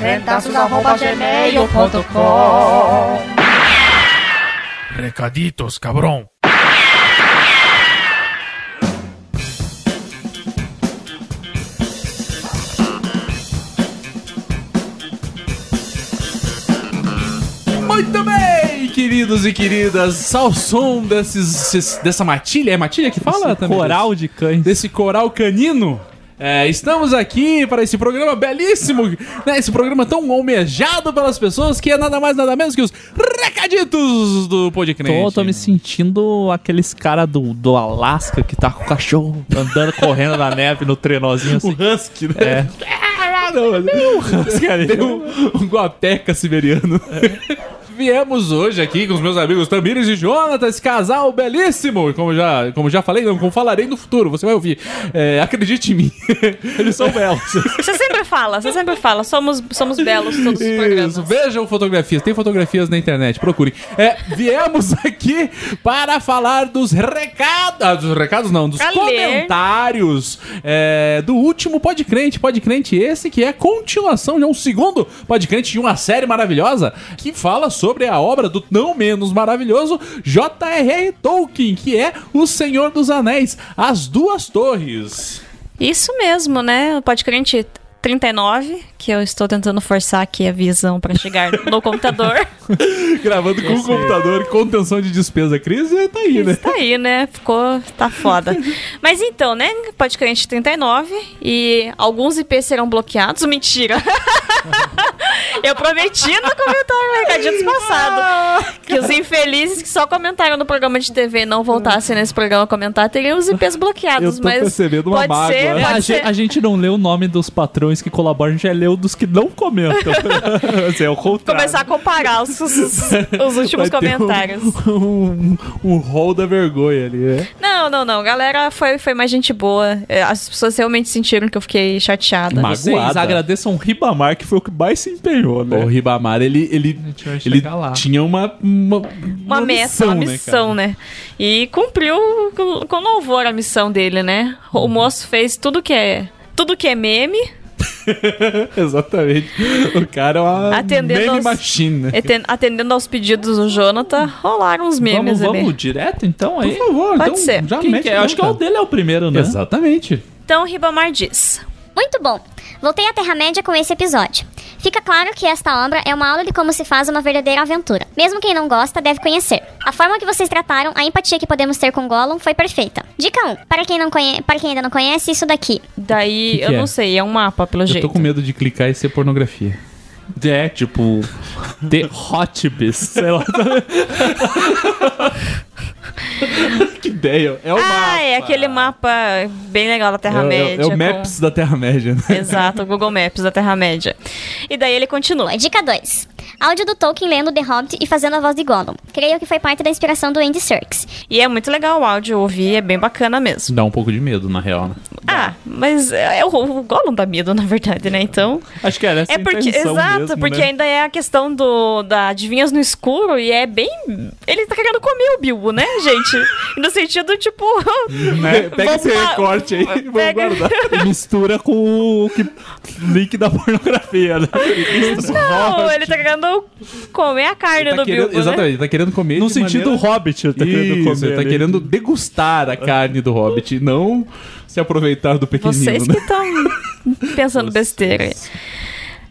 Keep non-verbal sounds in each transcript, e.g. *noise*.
crentaços.gmail.com Recaditos, cabrão. Muito bem, queridos e queridas, ao som desses, dessa matilha, é matilha que fala também? Coral de cães. Desse coral canino. É, estamos aqui para esse programa belíssimo, né? Esse programa tão almejado pelas pessoas que é nada mais nada menos que os recaditos do podcast. Tô, tô me sentindo aqueles cara do, do Alasca que tá com o cachorro andando, correndo na neve no trenozinho assim. O husky, né? É. Ah, não, mas- husky ali. Tem um, um guapeca siberiano. Viemos hoje aqui com os meus amigos Tamires e Jonathan, esse casal belíssimo. Como já, como já falei, não como falarei no futuro, você vai ouvir. É, acredite em mim. *laughs* Eles são belos. Você sempre fala, você sempre fala. Somos, somos belos todos os programas. Vejam fotografias, tem fotografias na internet, procurem. É, viemos *laughs* aqui para falar dos recados, ah, dos recados não, dos Pra comentários é, do último Podcrente, Podcrente esse que é a continuação de um segundo Podcrente de uma série maravilhosa que fala sobre a obra do não menos maravilhoso J.R.R. Tolkien, que é O Senhor dos Anéis, As Duas Torres. Isso mesmo, né? O Podcrente 39, que eu estou tentando forçar aqui a visão para chegar no *laughs* computador. Gravando com o computador, contenção de despesa, crise, tá aí, né? Tá aí, né? Ficou. Tá foda. *laughs* Mas então, né? Podcrente 39 e alguns IPs serão bloqueados. Mentira! *laughs* eu prometi no comentário no recadinhos passado que os infelizes que só comentaram no programa de TV e não voltassem nesse programa comentar teriam os IPs bloqueados. Eu tô mas percebendo uma pode mágoa. ser, É, a, pode gente, ser. a gente não lê o nome dos patrões que colaboram, a gente já leu dos que não comentam. *laughs* assim, é o contrário. Começar a comparar os, os, os últimos Vai comentários. Um, *laughs* um, um rol da vergonha ali, né? Não, não, não. Galera, foi, foi mais gente boa. É, As pessoas realmente sentiram que eu fiquei chateada. Mas- Vocês Magoada. agradeçam o Ribamar, que foi o que mais se empenhou, né? O Ribamar, ele, ele, ele lá. tinha uma, uma, Uma, meta, uma né, missão, cara? né? E cumpriu com, louvor a missão dele, né? O Uhum. moço fez tudo que é. Tudo que é meme, *laughs* Exatamente. O cara é uma Atendendo meme aos- machine, né? aten- atendendo aos pedidos do Jonathan, rolaram uns memes Vamos, ali. vamos direto, então, aí? Por favor, Pode então ser. já Quem mete que é? Acho que é o dele é o primeiro, né? Exatamente. Então, Ribamar diz: Muito bom! Voltei à Terra-média com esse episódio. Fica claro que esta obra é uma aula de como se faz uma verdadeira aventura. Mesmo quem não gosta deve conhecer. A forma que vocês trataram a empatia que podemos ter com Gollum foi perfeita. Dica 1. Para quem, não conhe... Para quem ainda não conhece, isso daqui. Daí, Que que eu é? não sei, é um mapa, pelo Eu jeito. tô com medo de clicar e ser pornografia. É, tipo, The Hot Beast, sei lá. *laughs* *laughs* que ideia. É o ah, mapa. é aquele mapa bem legal da É, o- Terra-média. é o com- Maps da Terra-média, né? Exato, o Google Maps da Terra-média. E daí ele continua. Dica 2. Áudio do Tolkien lendo The Hobbit e fazendo a voz de Gollum. Creio que foi parte da inspiração do Andy Serkis. E é muito legal o áudio, ouvir, é bem bacana mesmo. Dá um pouco de medo, na real, né? Ah, mas é, o, o Gollum dá medo, *laughs* na verdade, né? Então. Acho que era essa É porque. intenção Exato, mesmo, porque né? ainda é a questão do da adivinhas no escuro e é bem. Ele tá querendo comer o Bilbo, né, gente? *laughs* No sentido, tipo. Né? *laughs* Pega esse recorte aí e vamos Pega- guardar. E mistura com o que... link da pornografia, né? Não, ele tá querendo comer a carne tá do querendo- Bilbo. né? Exatamente, ele tá querendo comer No de sentido maneira... Hobbit, ele tá querendo Isso, comer. ele tá ali. querendo degustar a carne do Hobbit, não se aproveitar do pequenino, Vocês né? que estão *laughs* pensando besteira aí.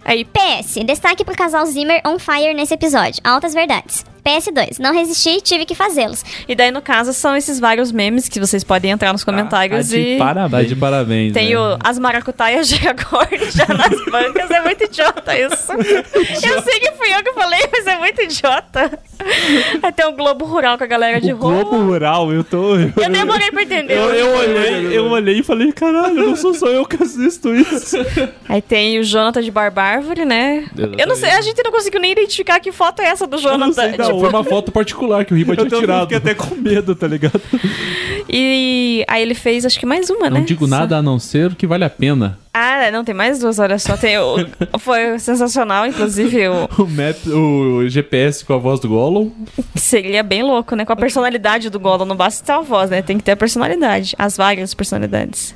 Aí, PS. Destaque pro casal Zimmer on fire nesse episódio. Altas verdades. PS2. Não resisti e tive que fazê-los. E daí, no caso, são esses vários memes que vocês podem entrar nos comentários Tá de e. Tá parabéns. de parabéns. Tem né? o, as maracutaias de agora *laughs* já nas bancas. É muito idiota isso. Eu sei que fui eu que falei, mas é muito idiota. Aí tem o Globo Rural com a galera de O rua. Globo Rural, eu tô. Eu, Eu demorei pra entender. eu, eu olhei, eu olhei e falei, caralho, não sou só eu que assisto isso. Aí tem o Jonathan de Barbárvore, né? Eu não sei, a gente não conseguiu nem identificar que foto é essa do Jonathan. Tipo, Foi uma foto particular que o Riba Eu tinha tirado. fiquei até com medo, tá ligado? e aí ele fez, acho que mais uma, né? Não digo Só- nada a não ser o que vale a pena. Ah, não, tem mais duas, olha só. Tem o... *laughs* Foi sensacional, inclusive, o... O, map, o GPS com a voz do Gollum. seria bem louco, né? Com a personalidade do Gollum, não basta ter a voz, né? Tem que ter a personalidade, as várias personalidades.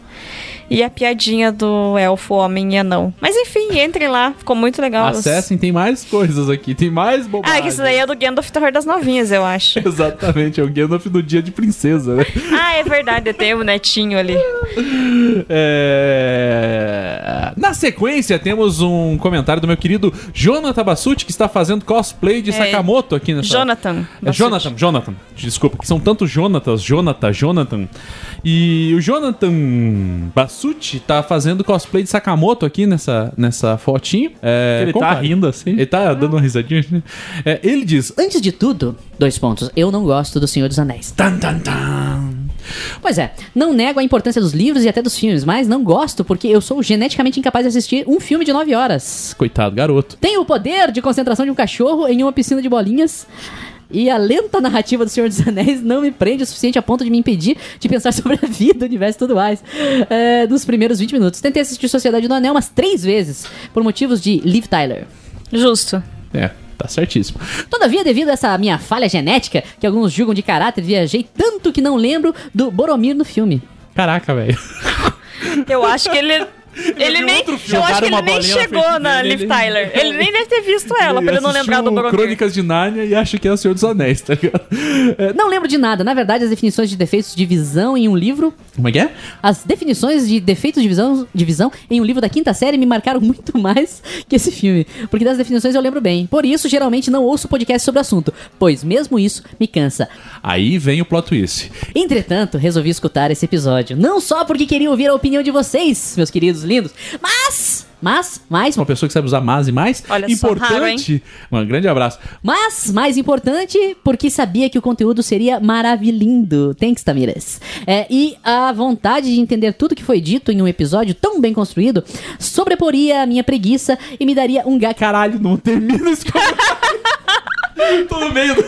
E a piadinha do elfo, homem e anão. Mas enfim, entrem lá, ficou muito legal. Acessem, tem mais coisas aqui. Tem mais Ah, bobagens. que isso daí é do Gandalf Terror das Novinhas, eu acho. *laughs* Exatamente, é o Gandalf do dia de princesa, né? ah, é verdade, tem o netinho ali. *laughs* É... Na sequência, temos um comentário do meu querido Jonathan Bassucci, que está fazendo cosplay de É. Sakamoto aqui nessa... Jonathan. É Jonathan, Jonathan. Desculpa, que são tantos Jonatas, Jonathan, Jonathan. E o Jonathan Bassucci tá fazendo cosplay de Sakamoto aqui nessa, nessa fotinho. É, Ele tá compare. rindo assim. Ele tá dando uma risadinha. É, ele diz... Antes de tudo, dois pontos. Eu não gosto do Senhor dos Anéis. Tan, tan, tan. Pois é, não nego a importância dos livros e até dos filmes, mas não gosto porque eu sou geneticamente incapaz de assistir um filme de 9 horas. Coitado, garoto. Tenho o poder de concentração de um cachorro em uma piscina de bolinhas. E a lenta narrativa do Senhor dos Anéis não me prende o suficiente a ponto de me impedir de pensar *laughs* sobre a vida, o universo e tudo mais. É, nos primeiros 20 minutos. Tentei assistir Sociedade do Anel umas três vezes, por motivos de Liv Tyler. Justo. É, tá certíssimo. Todavia, devido a essa minha falha genética, que alguns julgam de caráter, viajei tanto que não lembro do Boromir no filme. Caraca, velho. Eu acho que ele. Ele nem. outro Eu filme. acho que ele nem chegou na dele, Liv ele- Tyler. Ele nem deve ter visto *laughs* ela, pra ele não lembrar do Boromir. Crônicas de Nárnia e acha que é o Senhor dos Anéis, tá ligado? É, Não lembro de nada. Na verdade, as definições de defeitos de visão em um livro como é que é? As definições de defeitos de visão, de visão em um livro da quinta série me marcaram *laughs* muito mais que esse filme, porque das definições eu lembro bem. Por isso, geralmente não ouço podcast sobre o assunto, pois mesmo isso me cansa. Aí vem o plot twist. Entretanto, resolvi escutar esse episódio, não só porque queria ouvir a opinião de vocês, meus queridos lindos, mas, mas, mais, Uma pessoa que sabe usar mais e mais. Olha só, importante. um grande abraço. Mas, mais importante, porque sabia que o conteúdo seria maravilhindo. Thanks, Tamiras. É, e a vontade de entender tudo que foi dito em um episódio tão bem construído sobreporia a minha preguiça e me daria um gato. Caralho, não termina esse comentário. *laughs* Tô no meio do...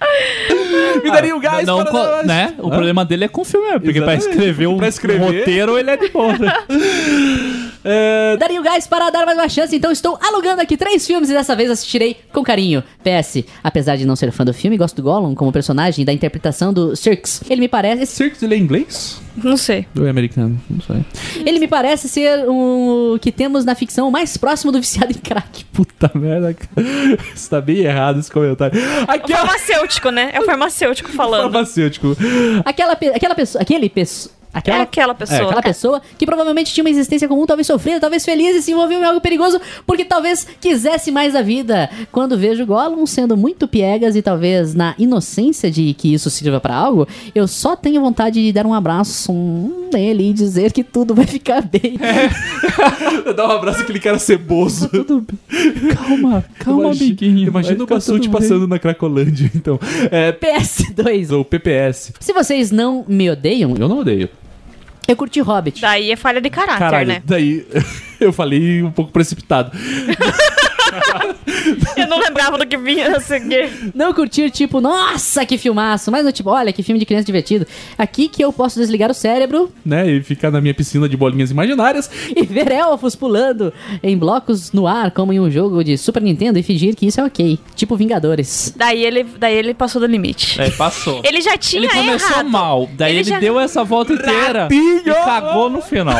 *laughs* Me daria o gás não, para co- dar- né? O Hã? problema dele é com o filme, mesmo, porque pra Exatamente. escrever um Pra escrever- roteiro ele é de boa. *laughs* É, Daria o gás para dar mais uma chance, então estou alugando aqui três filmes e dessa vez assistirei com carinho. PS, apesar de não ser fã do filme, gosto do Gollum como personagem e da interpretação do Cirques. Ele me parece. Circus, ele é inglês? Não sei. Ou é americano? Não sei. Ele me parece ser o que temos na ficção mais próximo do viciado em crack. *laughs* Puta merda, cara. Isso tá bem errado esse comentário. É o Aquela... farmacêutico, né? É o farmacêutico falando. Farmacêutico. Aquela, pe- aquela pessoa. Aquele pessoa. É Aquela, aquela pessoa. aquela pessoa que provavelmente tinha uma existência comum, talvez sofrida, talvez feliz e se envolveu em algo perigoso porque talvez quisesse mais da vida. Quando vejo Gollum sendo muito piegas e talvez na inocência de que isso sirva pra algo, eu só tenho vontade de dar um abraço nele e dizer que tudo vai ficar bem. *laughs* *laughs* Dá um abraço àquele cara ceboso. Calma, calma, Imagina- amiguinho. Imagina o tudo bem. passando na Cracolândia, então. É, PS2. ou PPS. Se vocês não me odeiam, Eu não odeio. Eu curti Hobbit. Daí é falha de caráter, Caralho, né? daí *laughs* eu falei um pouco precipitado. *laughs* *laughs* Eu não lembrava do que vinha a seguir. Não curtir, tipo, nossa, que filmaço. Mas tipo, olha, que filme de criança divertido. Aqui que eu posso desligar o cérebro Né? E ficar na minha piscina de bolinhas imaginárias. *laughs* e ver elfos pulando em blocos no ar, como em um jogo de Super Nintendo, e fingir que isso é ok. Tipo Vingadores. Daí ele, daí ele passou do limite. É, passou. Ele já tinha Ele começou errado. mal, daí Ele ele, já- deu essa volta inteira Ratinho! e cagou no final.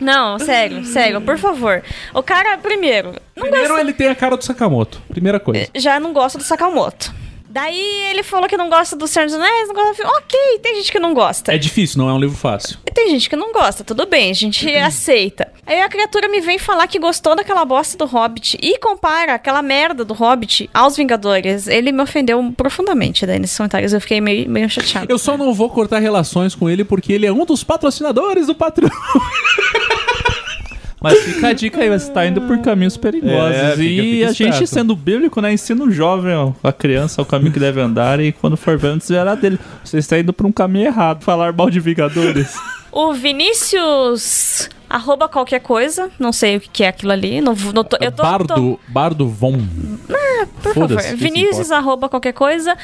Não, sério, sério, por favor. O cara, primeiro, não Primeiro gosta- ele tem a cara do Sakamoto. Primeira coisa. já não gosta do Sakamoto. Daí ele falou que não gosta do Senhor dos Anéis, não gosta do filme. Ok, tem gente que não gosta. É difícil, não é um livro fácil. Tem gente que não gosta, tudo bem, a gente aceita. Aí a criatura me vem falar que gostou daquela bosta do Hobbit e compara aquela merda do Hobbit aos Vingadores. Ele me ofendeu profundamente daí nesses comentários, eu fiquei meio, meio chateado. Eu só não vou cortar relações com ele porque ele é um dos patrocinadores do Patreon. *laughs* Mas fica a dica aí, você tá indo por caminhos perigosos. É, fica- e fica a gente, sendo bíblico, né, ensina o jovem, ó, a criança, o caminho que deve andar e quando for ver, desviará dele. Você está indo por um caminho errado. Falar mal de Vingadores. O Vinícius. Arroba qualquer coisa, não sei o que é aquilo ali. Não, não tô- eu tô, tô- Bardo, Bardo Von. por Foda-se, favor. Vinícius, arroba qualquer coisa,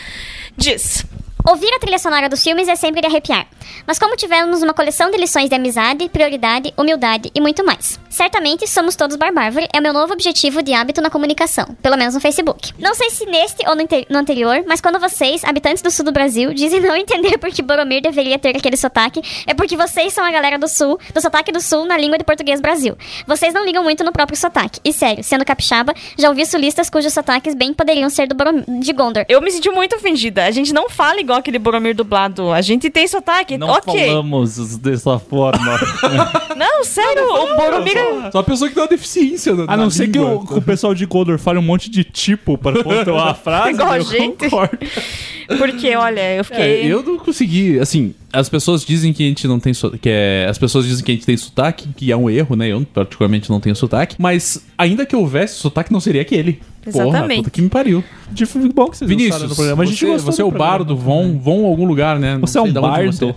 diz. Ouvir a trilha sonora dos filmes é sempre de arrepiar. Mas como tivemos uma coleção de lições de amizade, prioridade, humildade e muito mais. Certamente somos todos barbárvore é o meu novo objetivo de hábito na comunicação, pelo menos no Facebook. Não sei se neste ou no, no anterior, mas quando vocês, habitantes do sul do Brasil, dizem não *laughs* entender por que Boromir deveria ter aquele sotaque, é porque vocês são a galera do sul, do sotaque do sul na língua de português Brasil. Vocês não ligam muito no próprio sotaque. E sério, sendo capixaba, já ouvi sulistas cujos sotaques bem poderiam ser do Boromir, de Gondor. Eu me senti muito ofendida. A gente não fala igual aquele Boromir dublado. A gente tem sotaque. Não ok. falamos dessa forma. *laughs* Não, sério, o Boromir. Só a pessoa que tem uma deficiência. na- A não na ser que língua. o, que o pessoal de Gondor fale um monte de tipo para *laughs* pontuar a frase. Igual a eu gente. concordo. *laughs* Porque, olha, eu fiquei. É, eu não consegui, assim, as pessoas dizem que a gente não tem so- que é, as pessoas dizem que a gente tem sotaque, que é um erro, né? Eu particularmente não tenho sotaque, mas ainda que houvesse sotaque não seria aquele. Porra, Exatamente. puta que me pariu. De bom que vocês Vinícius, do programa. A gente você, você é o programa. bardo, vão, vão a algum lugar, né? Não Você é um bardo.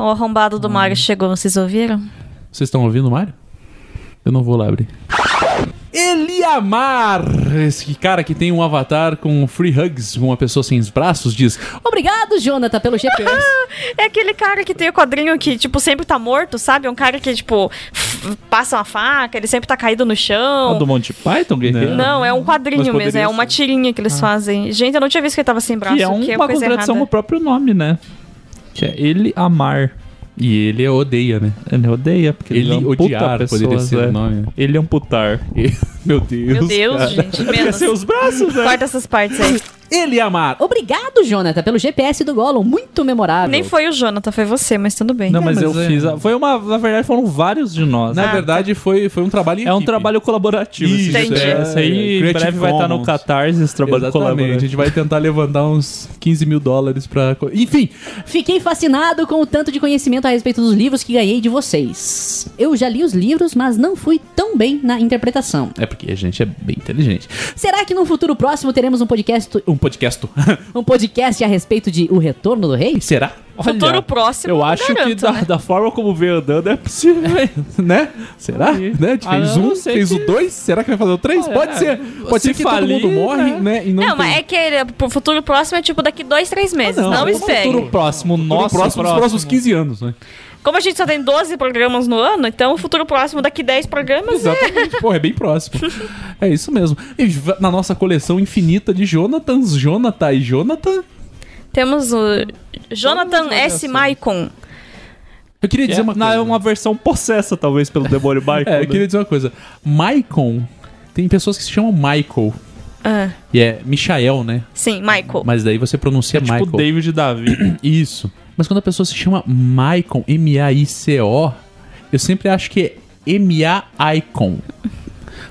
É. O arrombado do Mario chegou, vocês ouviram? Vocês estão ouvindo, Mário? Eu não vou lá abrir. Eliamar, esse cara que tem um avatar com free hugs, uma pessoa sem os braços, diz: Obrigado, Jonathan, pelo GPS. *laughs* É aquele cara que tem o quadrinho que, tipo, sempre tá morto, sabe? É um cara que, tipo, passa uma faca, ele sempre tá caído no Ah, chão. do Monty Python, guerreiro? Não, é um quadrinho mesmo, é uma ser. tirinha que eles fazem. Gente, eu não tinha visto que ele tava sem braço, Que é que é uma coisa contradição no errada. próprio nome, né? Que é ele amar. E ele odeia, né? Ele odeia, porque ele, Ele é um puta odiar pessoa, poderia ser é. o nome. Ele amputar. *laughs* Meu Deus. Meu Deus, cara. gente, menos. ser os braços, né? Corta essas partes aí. Eliamar. Obrigado, Jonathan, pelo GPS do Gollum. Muito memorável. Nem foi o Jonathan, foi você, mas tudo bem. Não, mas, mas eu é- fiz. a- Foi uma. Na verdade, foram vários de nós. Na né? verdade, foi, foi um trabalho em É um trabalho colaborativo. Isso, esse Entendi. GTS aí em Creative breve vai estar no. Catarse, esse trabalho Exatamente. A colaborativo. gente vai tentar levantar uns 15 mil dólares pra. Enfim, Fiquei fascinado com o tanto de conhecimento a respeito dos livros que ganhei de vocês. Eu já li os livros, mas não fui tão bem na interpretação. é porque a gente é bem inteligente. Será que no futuro próximo teremos um podcast, Um podcast. *laughs* um podcast a respeito de O Retorno do Rei? Será? Futuro próximo, Eu acho que garanto, da, né? da forma como veio andando é possível. *laughs* né? Será? Aí. Né? A Ah, fez eu um, fez que- o dois, será que vai fazer o três? Ah, Pode é. ser. Pode Se ser que todo falir, mundo morre, né? né? E não, Não, mas é que ele- pro futuro próximo é tipo daqui dois, três meses. Ah, não, não é espere. Futuro próximo, No nosso próximo, nos próximos 15 anos, né? Como a gente só tem 12 programas no ano, então o futuro próximo daqui 10 programas é. Exatamente, porra, é bem próximo. É isso mesmo. E na nossa coleção infinita de Jonathans, Jonathan e Jonathan, Temos o Jonathan S. variações. Maicon. eu queria dizer É, uma não, coisa. é uma versão possessa, talvez, pelo demônio *laughs* Michael. É, eu né? queria dizer uma coisa. Maicon, tem pessoas que se chamam Michael. Ah, E é Michael, né? sim, Michael. Mas daí você pronuncia É tipo Michael. David Davi. *clears throat* Isso. Mas quando a pessoa se chama Maicon, M-A-I-C-O, eu sempre acho que é M-A-Icon.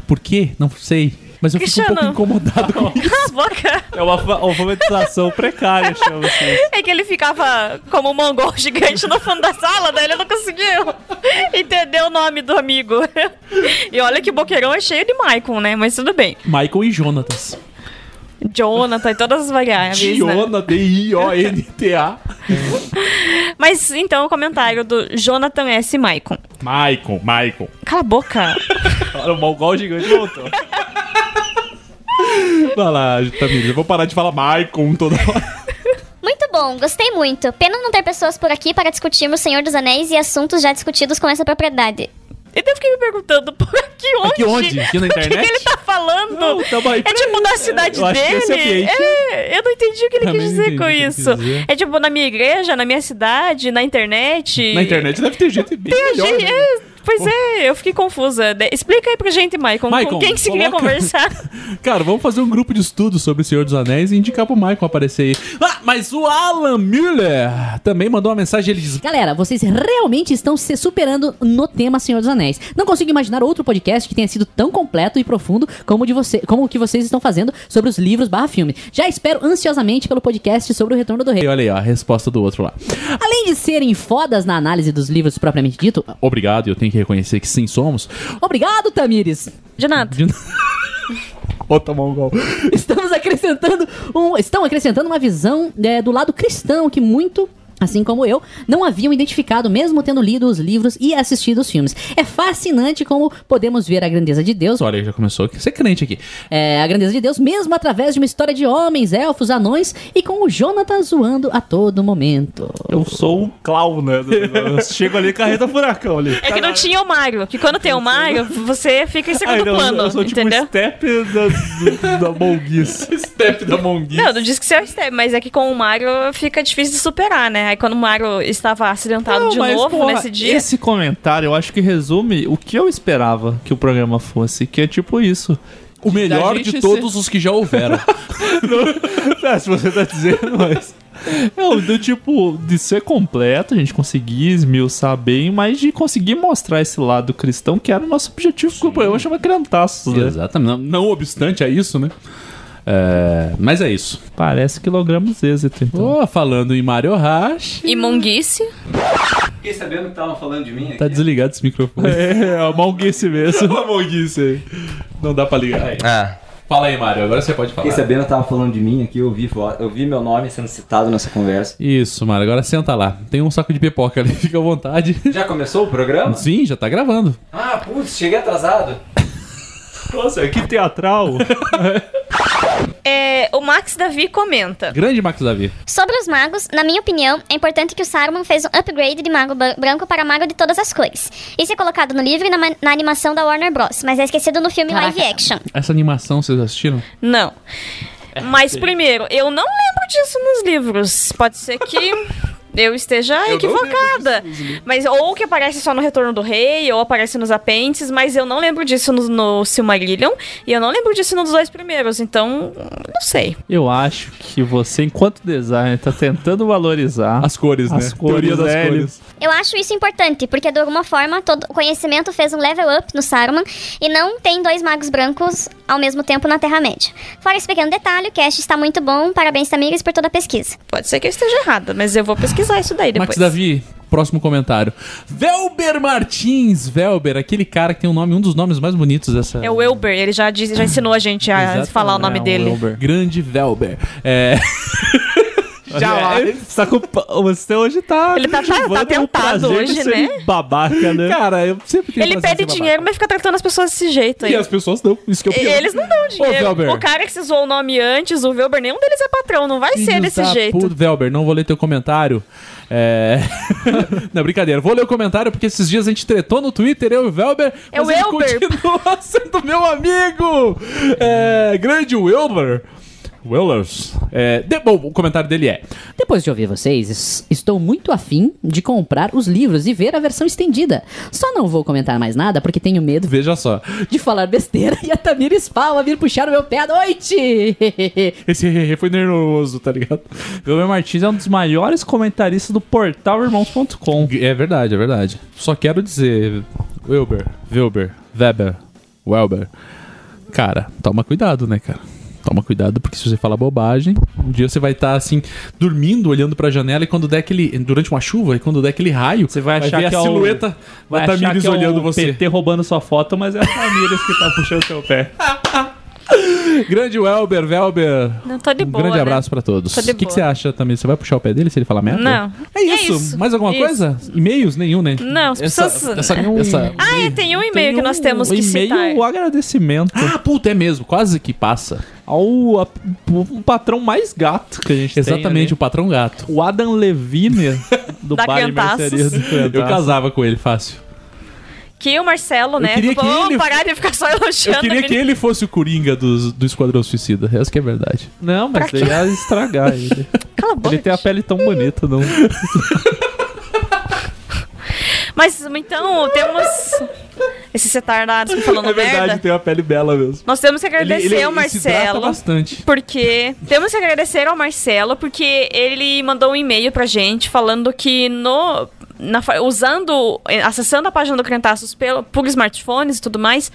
Por quê? Não sei. Mas eu fico um pouco incomodado com *laughs* isso. Boca. É uma alfa- alfabetização precária, isso. É que ele ficava como um mongol gigante no fundo da sala, daí ele não conseguiu entender o nome do amigo. *laughs* E olha que Boqueirão é cheio de Maicon, né? Mas tudo bem. Michael e Jonatas. Jonathan e todas as variáveis, né? Diona, D-I-O-N-T-A. *laughs* Mas então o comentário do Jonathan S. Maicon. Michael, Michael. Cala a boca. Olha, o mongol gigante voltou. Vai lá, Tamires, eu vou parar de falar Michael toda hora. Muito bom, gostei muito. Pena não ter pessoas por aqui para discutirmos Senhor dos Anéis e assuntos já discutidos com essa propriedade. Então eu fiquei me perguntando, *laughs* por aqui onde? Aqui onde? Aqui na O que, internet? que ele tá falando? Não, aí é tipo na cidade eu que dele? É, eu não entendi o que ele Também quis dizer com isso. dizer. É tipo na minha igreja, na minha cidade, na internet. Na internet deve ter gente bem Tem melhor. gente- né? é, Pois é, eu fiquei confusa. De- Explica aí pra gente, Maicon, Maicon, com quem que você queria coloca- conversar. *laughs* Cara, vamos fazer um grupo de estudo sobre o Senhor dos Anéis e indicar pro Michael aparecer aí. Ah, mas o Alan Müller também mandou uma mensagem. Ele diz: Galera, vocês realmente estão se superando no tema Senhor dos Anéis. Não consigo imaginar outro podcast que tenha sido tão completo e profundo como o de você, como o que vocês estão fazendo sobre os livros barra filme. Já espero ansiosamente pelo podcast sobre o Retorno do Rei. E olha aí, ó, a resposta do outro lá. Além de serem fodas na análise dos livros propriamente dito, Obrigado, eu tenho que reconhecer que sim somos. obrigado, Tamires! De nada. De... Ô, tomar um gol. Estamos acrescentando um, estão acrescentando uma visão é, do lado cristão que muito Assim como eu, não haviam identificado, mesmo tendo lido os livros e assistido os filmes. É fascinante como podemos ver a grandeza de Deus, Olha, já começou a ser crente aqui. é, a grandeza de Deus, mesmo através de uma história de homens, elfos, anões e com o Jonathan zoando a todo momento. Eu sou o clown, né? Eu chego ali, carreta furacão ali. É que não tinha o Mario. Que quando tem o Mario, você fica em segundo Ai, não, plano. eu sou tipo entendeu? step da, do- da monguice. *laughs* Step da Monguinha. Não, não disse que você é o Step, mas é que com o Mario fica difícil de superar, né? Aí quando o Mario estava acidentado Não, de mas, novo porra, nesse dia. Esse comentário eu acho que resume o que eu esperava que o programa fosse, que é tipo isso. O melhor de todos os que já houveram. *laughs* É, se você tá dizendo, mas. É, do tipo, de ser completo, a gente conseguir esmiuçar bem, mas de conseguir mostrar esse lado cristão que era o nosso objetivo com o programa chama Crentaços, né? Exatamente. Não, não obstante a isso, né? É, mas é isso. Parece que logramos êxito, então. Ô, falando em Mario Hash. E Monguice. Fiquei sabendo que estavam falando de mim aqui. Tá desligado esse microfone. É, é a monguice mesmo. *laughs* Uma monguice aí. Não dá pra ligar. Aí. Ah, Fala aí, Mário. Agora você pode falar. fiquei sabendo que estavam falando de mim aqui, eu vi, eu vi meu nome sendo citado nessa conversa. Isso, Mário. Agora senta lá. Tem um saco de pipoca ali. *laughs* Fica à vontade. Já começou o programa? Sim, já tá gravando. Ah, putz, cheguei atrasado. Nossa, que teatral. *laughs* É, o Max Davi comenta. Grande Max Davi. Sobre os magos, na minha opinião, é importante que o Saruman fez um upgrade de mago branco para mago de todas as cores. Isso é colocado no livro e na, na animação da Warner Bros., mas é esquecido no filme Caraca. live action. Essa animação vocês assistiram? Não. Mas primeiro, eu não lembro disso nos livros. Pode ser que *laughs* eu esteja equivocada. Mas ou que aparece só no Retorno do Rei, ou aparece nos apêndices, mas eu não lembro disso no, no Silmarillion e eu não lembro disso nos dois primeiros, então não sei. Eu acho que você, enquanto designer, tá tentando valorizar As cores, As né? cores, Teoria das né, cores. Eu acho isso importante, porque de alguma forma todo o conhecimento fez um level up no Saruman e não tem dois magos brancos ao mesmo tempo na Terra-média. Fora esse pequeno detalhe, o cast está muito bom. Parabéns, Tamires, por toda a pesquisa. Pode ser que eu esteja errada, mas eu vou pesquisar isso daí depois. Max Davi, próximo comentário. Velber Martins. Velber, aquele cara que tem um nome, um dos nomes mais bonitos dessa. É o Elber, ele já, diz, já ensinou a gente a falar o nome É, o dele. Elber. Grande Velber. É. *laughs* É, você, tá com, você hoje tá. Ele tá- tá- tá tentado hoje, de ser né? Babaca, né? Cara, eu sempre tenho Ele pede dinheiro, mas fica tratando as pessoas desse jeito aí. E as pessoas não. Isso que é pior. Eles não dão dinheiro. Velber. o cara que se zoou o nome antes, o Velber, nenhum deles é patrão. Não vai ser desse da jeito. puta. Velber, não vou ler teu comentário. É. *laughs* não, brincadeira. Vou ler o comentário porque esses dias a gente tretou no Twitter, eu e o Velber. É o Elber. continua *laughs* sendo meu amigo. É. Grande Wilber. Willers. É, de- bom, o comentário dele é: Depois de ouvir vocês, es- estou muito afim de comprar os livros e ver a versão estendida. Só não vou comentar mais nada porque tenho medo Veja só. de falar besteira *laughs* e a Tamires Palma vir puxar o meu pé à noite. *laughs* Esse foi nervoso, tá ligado? Wilber Martins é um dos maiores comentaristas do portal irmãos.com. É verdade, é verdade. Só quero dizer, Wilber, Wilber, Weber, Welber. Cara, toma cuidado, né, cara? Toma cuidado, porque se você falar bobagem, um dia você vai estar assim, dormindo, olhando pra janela, e quando der aquele. Durante uma chuva, e quando der aquele raio, Você vai achar ver que a é o- silhueta Vai da achar Tamires é olhando o você. PT roubando sua foto, mas é a Tamires que tá puxando seu pé. *laughs* Grande Welber, Welber. Não, tô de um boa, grande né? abraço pra todos. O que, que você acha, Tamires? Você vai puxar o pé dele se ele falar merda? Não. É isso. É isso. Mais alguma Isso. coisa? E-mails? Nenhum, né? Não, as Essa- pessoas... essa- essa- Ah, é, tem um e-mail que nós temos o que e-mail, citar. o agradecimento Ah, puta, é mesmo. Quase que passa. ao a- o patrão mais gato que a gente Exatamente, tem. o ali. patrão gato. O Adam Levine do *laughs* Da Bar. Mercearia Eu casava com ele fácil. Que o Marcelo, né? queria que Vamos ele- parar de ficar só Eu elogiando. queria a que ele fosse o Coringa dos- do Esquadrão Suicida. Essa que é verdade. Não, mas daí ia estragar ele. *laughs* Cala a boca. Ele tem a pele tão bonita, não. *laughs* Mas então temos esses retardados que falando É verdade, merda. tem uma pele bela mesmo. Nós temos que agradecer Ele- ele- ao ele Marcelo. bastante. Porque temos que agradecer ao Marcelo, porque ele mandou um e-mail pra gente falando que no. Na usando, eh, acessando a página do Crentaços pelo, por smartphones e tudo mais,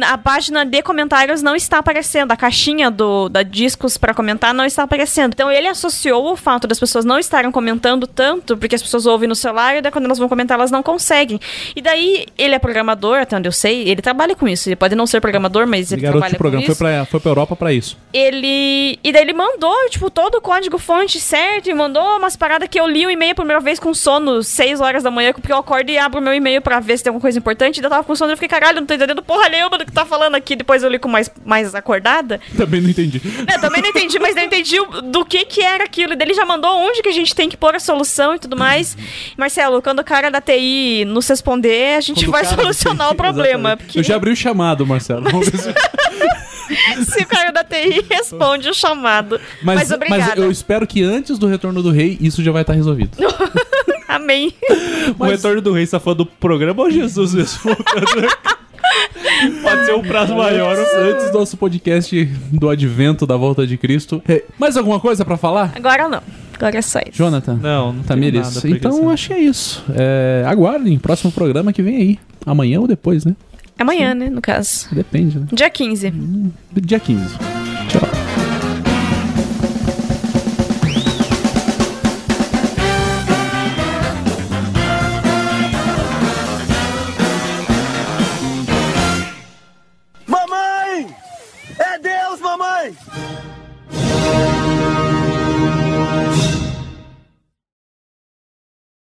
a página de comentários não está aparecendo, a caixinha do, da discos para comentar não está aparecendo. Então ele associou o fato das pessoas não estarem comentando tanto, porque as pessoas ouvem no celular e daí quando elas vão comentar elas não conseguem. E daí ele é programador, até onde eu sei, ele trabalha com isso. Ele pode não ser programador, mas ele garoto trabalha programa com foi isso pra, foi pra Europa pra isso. ele. E daí ele mandou, tipo, todo o código fonte certo e mandou umas paradas que eu li o e-mail a primeira vez com sono, 6 horas da manhã, porque eu acordo e abro meu e-mail pra ver se tem alguma coisa importante. E eu tava com sono e eu fiquei, caralho, não tô entendendo porra nenhuma do que tá falando aqui. Depois eu li com mais, mais acordada. Também não entendi. Eu também não entendi, mas eu entendi do que que era aquilo. E daí ele já mandou onde que a gente tem que pôr a solução e tudo mais. Marcelo, quando o cara da TI nos responder, a gente Quando vai solucionar o problema. Porque Eu já abri o chamado, Marcelo. Vamos ver se... *laughs* se o cara da TI responde o chamado. Mas, Mas, mas eu espero que antes do retorno do rei, isso já vai estar resolvido. *laughs* Amém. O retorno do rei, você tá falando do programa ou Jesus mesmo? Pode ser um prazo maior. Antes, do nosso podcast do advento da volta de Cristo. Mais alguma coisa pra falar? Agora não. Agora é só isso. Jonathan? Não, não tem Tamires? Então acho que é isso. É, aguardem, próximo programa que vem aí. Amanhã ou depois, né? Amanhã, né, no caso. Depende, né? Dia 15. Dia 15.